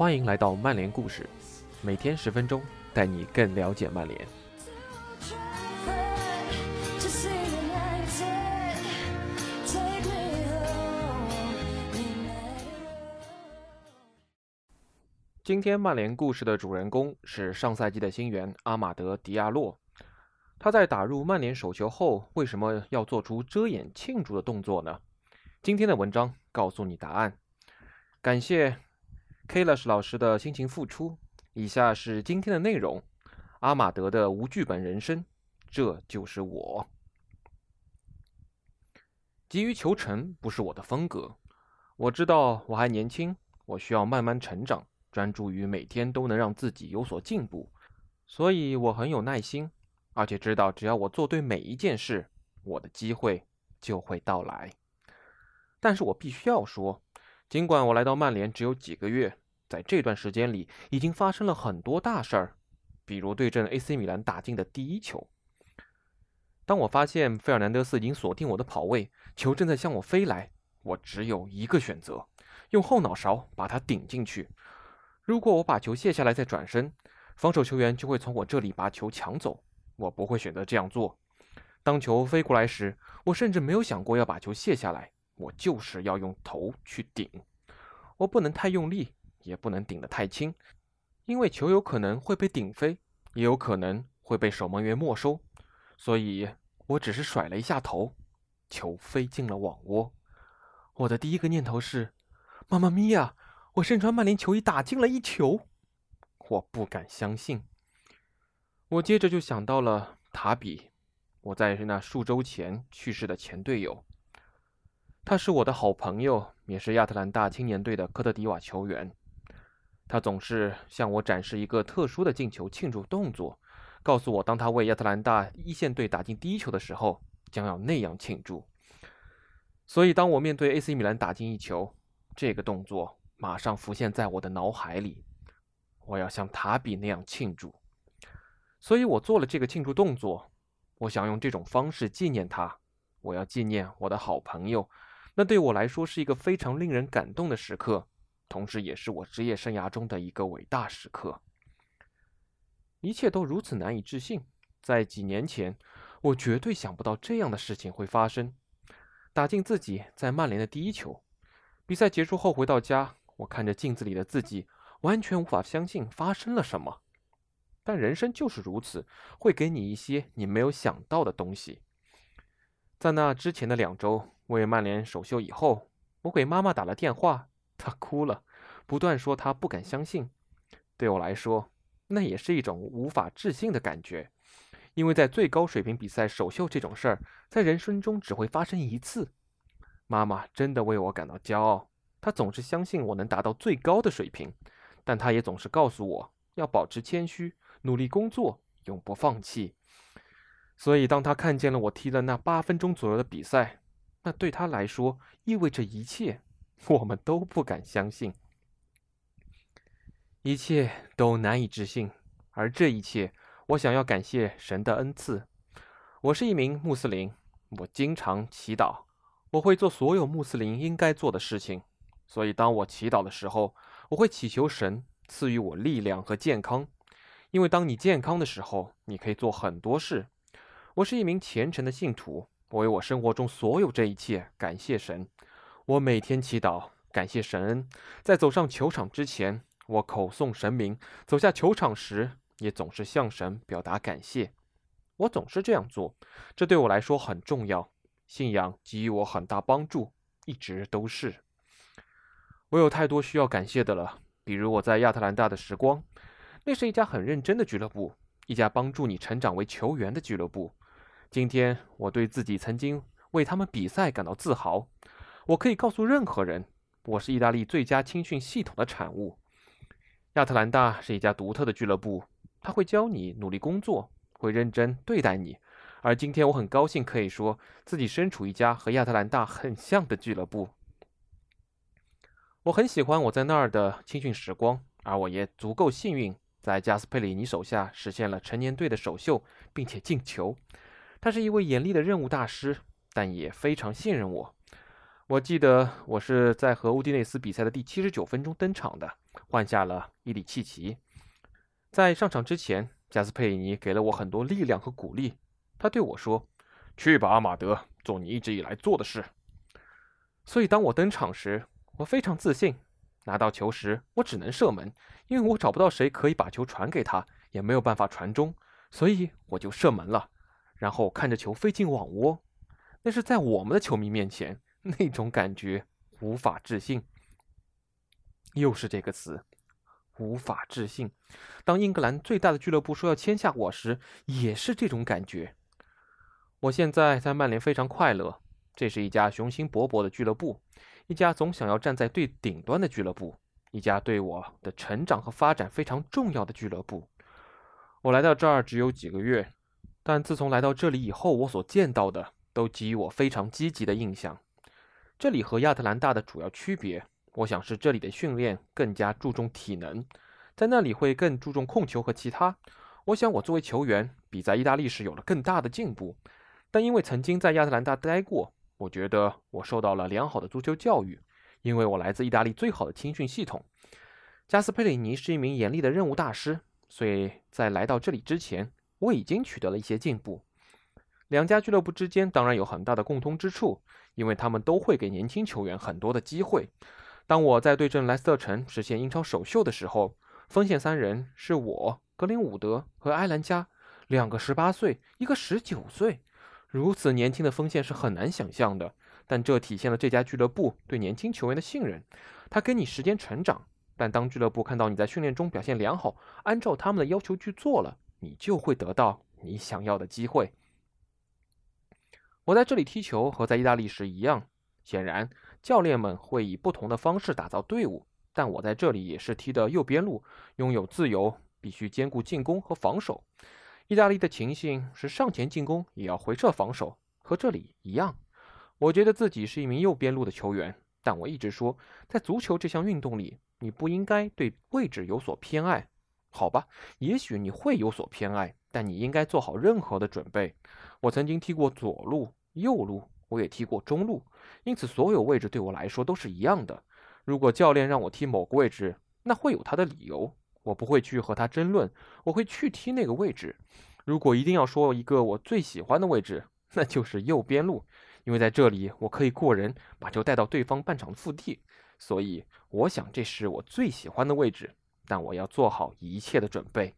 欢迎来到曼联故事，每天十分钟，带你更了解曼联。今天曼联故事的主人公是上赛季的新援阿马德·迪亚洛。他在打入曼联手球后，为什么要做出遮掩庆祝的动作呢？今天的文章告诉你答案。感谢 k a l a s 老师的辛勤付出。以下是今天的内容：阿马德的无剧本人生，这就是我。急于求成不是我的风格。我知道我还年轻，我需要慢慢成长。专注于每天都能让自己有所进步，所以我很有耐心，而且知道只要我做对每一件事，我的机会就会到来。但是我必须要说，尽管我来到曼联只有几个月，在这段时间里已经发生了很多大事儿，比如对阵 AC 米兰打进的第一球。当我发现费尔南德斯已经锁定我的跑位，球正在向我飞来，我只有一个选择：用后脑勺把它顶进去。如果我把球卸下来再转身，防守球员就会从我这里把球抢走。我不会选择这样做。当球飞过来时，我甚至没有想过要把球卸下来，我就是要用头去顶。我不能太用力，也不能顶得太轻，因为球有可能会被顶飞，也有可能会被守门员没收。所以我只是甩了一下头，球飞进了网窝。我的第一个念头是：妈妈咪呀！我身穿曼联球衣打进了一球，我不敢相信。我接着就想到了塔比，我在那数周前去世的前队友。他是我的好朋友，也是亚特兰大青年队的科特迪瓦球员。他总是向我展示一个特殊的进球庆祝动作，告诉我当他为亚特兰大一线队打进第一球的时候，将要那样庆祝。所以，当我面对 AC 米兰打进一球，这个动作。马上浮现在我的脑海里，我要像塔比那样庆祝，所以我做了这个庆祝动作。我想用这种方式纪念他，我要纪念我的好朋友。那对我来说是一个非常令人感动的时刻，同时也是我职业生涯中的一个伟大时刻。一切都如此难以置信，在几年前，我绝对想不到这样的事情会发生，打进自己在曼联的第一球。比赛结束后回到家。我看着镜子里的自己，完全无法相信发生了什么。但人生就是如此，会给你一些你没有想到的东西。在那之前的两周为曼联首秀以后，我给妈妈打了电话，哭了，不断说她不敢相信。对我来说，那也是一种无法置信的感觉，因为在最高水平比赛首秀这种事儿，在人生中只会发生一次。妈妈真的为我感到骄傲。她总是相信我能达到最高的水平，但她也总是告诉我要保持谦虚，努力工作，永不放弃。所以，当她看见了我踢了那八分钟左右的比赛，那对她来说意味着一切。我们都不敢相信，一切都难以置信。而这一切，我想要感谢神的恩赐。我是一名穆斯林，我经常祈祷，我会做所有穆斯林应该做的事情。所以，当我祈祷的时候，我会祈求神赐予我力量和健康，因为当你健康的时候，你可以做很多事。我是一名虔诚的信徒，我为我生活中所有这一切感谢神。我每天祈祷，感谢神恩。在走上球场之前，我口诵神明；走下球场时，也总是向神表达感谢。我总是这样做，这对我来说很重要。信仰给予我很大帮助，一直都是。我有太多需要感谢的了，比如我在亚特兰大的时光，那是一家很认真的俱乐部，一家帮助你成长为球员的俱乐部。今天我对自己曾经为他们比赛感到自豪。我可以告诉任何人，我是意大利最佳青训系统的产物。亚特兰大是一家独特的俱乐部，他会教你努力工作，会认真对待你。而今天我很高兴可以说自己身处一家和亚特兰大很像的俱乐部。我很喜欢我在那儿的青训时光，而我也足够幸运，在加斯佩里尼手下实现了成年队的首秀，并且进球。他是一位严厉的任务大师，但也非常信任我。我记得我是在和乌迪内斯比赛的第七十九分钟登场的，换下了伊里契奇。在上场之前，加斯佩里尼给了我很多力量和鼓励。他对我说：“去吧，阿马德，做你一直以来做的事。”所以，当我登场时，我非常自信。拿到球时，我只能射门，因为我找不到谁可以把球传给他，也没有办法传中，所以我就射门了。然后看着球飞进网窝，那是在我们的球迷面前，那种感觉无法置信。又是这个词。无法置信，当英格兰最大的俱乐部说要签下我时，也是这种感觉。我现在在曼联非常快乐，这是一家雄心勃勃的俱乐部，一家总想要站在最顶端的俱乐部，一家对我的成长和发展非常重要的俱乐部。我来到这儿只有几个月，但自从来到这里以后，我所见到的都给予我非常积极的印象。这里和亚特兰大的主要区别。我想是这里的训练更加注重体能，在那里会更注重控球和其他。我想我作为球员比在意大利时有了更大的进步，但因为曾经在亚特兰大待过，我觉得我受到了良好的足球教育，因为我来自意大利最好的青训系统。加斯佩里尼是一名严厉的任务大师，所以在来到这里之前，我已经取得了一些进步。两家俱乐部之间当然有很大的共通之处，因为他们都会给年轻球员很多的机会。当我在对阵莱斯特城实现英超首秀的时候，锋线三人是我、格林伍德和埃兰加，两个十八岁，一个十九岁，如此年轻的锋线是很难想象的。但这体现了这家俱乐部对年轻球员的信任，他给你时间成长。但当俱乐部看到你在训练中表现良好，按照他们的要求去做了，你就会得到你想要的机会。我在这里踢球和在意大利时一样，显然。教练们会以不同的方式打造队伍，但我在这里也是踢的右边路，拥有自由，必须兼顾进攻和防守。意大利的情形是上前进攻也要回撤防守，和这里一样。我觉得自己是一名右边路的球员，但我一直说，在足球这项运动里，你不应该对位置有所偏爱。好吧，也许你会有所偏爱，但你应该做好任何的准备。我曾经踢过左路、右路。我也踢过中路，因此所有位置对我来说都是一样的。如果教练让我踢某个位置，那会有他的理由，我不会去和他争论，我会去踢那个位置。如果一定要说一个我最喜欢的位置，那就是右边路，因为在这里我可以过人，把球带到对方半场腹地。所以我想这是我最喜欢的位置，但我要做好一切的准备。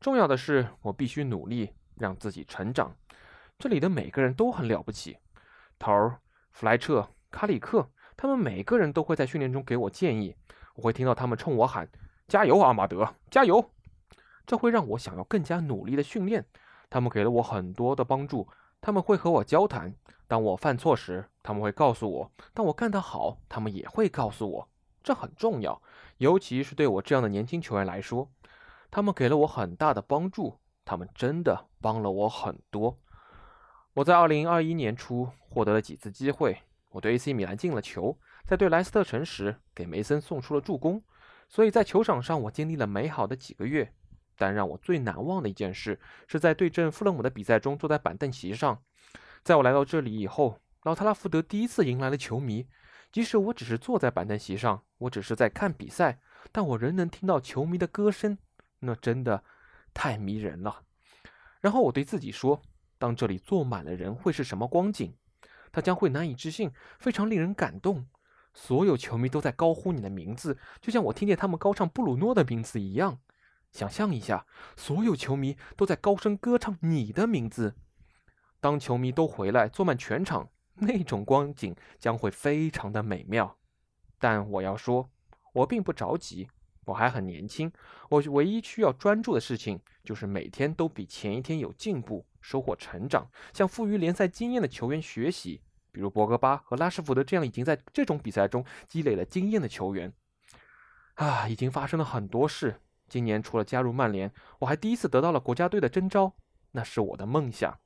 重要的是，我必须努力让自己成长。这里的每个人都很了不起。头儿、弗莱彻、卡里克，他们每个人都会在训练中给我建议，我会听到他们冲我喊：“加油，阿马德，加油！”这会让我想要更加努力的训练。他们给了我很多的帮助，他们会和我交谈。当我犯错时，他们会告诉我；当我干得好，他们也会告诉我。这很重要，尤其是对我这样的年轻球员来说。他们给了我很大的帮助，他们真的帮了我很多。我在二零二一年初获得了几次机会，我对 AC 米兰进了球，在对莱斯特城时给梅森送出了助攻，所以在球场上我经历了美好的几个月。但让我最难忘的一件事是在对阵富勒姆的比赛中坐在板凳席上。在我来到这里以后，老特拉福德第一次迎来了球迷，即使我只是坐在板凳席上，我只是在看比赛，但我仍能听到球迷的歌声，那真的太迷人了。然后我对自己说。当这里坐满了人，会是什么光景？他将会难以置信，非常令人感动。所有球迷都在高呼你的名字，就像我听见他们高唱布鲁诺的名字一样。想象一下，所有球迷都在高声歌唱你的名字。当球迷都回来，坐满全场，那种光景将会非常的美妙。但我要说，我并不着急。我还很年轻，我唯一需要专注的事情就是每天都比前一天有进步。收获成长，向富于联赛经验的球员学习，比如博格巴和拉什福德这样已经在这种比赛中积累了经验的球员。啊，已经发生了很多事。今年除了加入曼联，我还第一次得到了国家队的征召，那是我的梦想。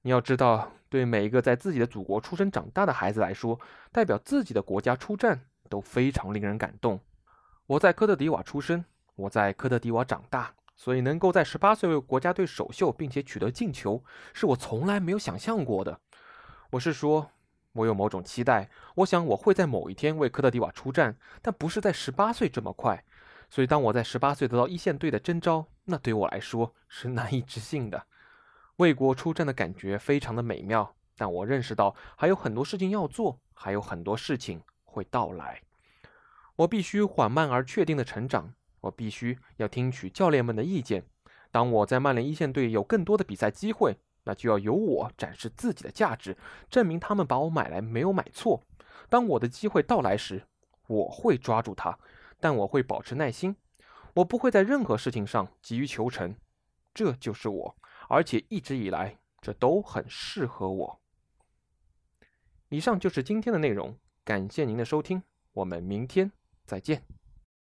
你要知道，对每一个在自己的祖国出生长大的孩子来说，代表自己的国家出战都非常令人感动。我在科特迪瓦出生，我在科特迪瓦长大。所以能够在十八岁为国家队首秀，并且取得进球，是我从来没有想象过的。我是说，我有某种期待，我想我会在某一天为科特迪瓦出战，但不是在十八岁这么快。所以，当我在十八岁得到一线队的征召，那对我来说是难以置信的。为国出战的感觉非常的美妙，但我认识到还有很多事情要做，还有很多事情会到来。我必须缓慢而确定的成长，我必须要听取教练们的意见。当我在曼联一线队有更多的比赛机会，那就要由我展示自己的价值，证明他们把我买来没有买错。当我的机会到来时，我会抓住它。但我会保持耐心，我不会在任何事情上急于求成，这就是我，而且一直以来这都很适合我。以上就是今天的内容，感谢您的收听，我们明天再见。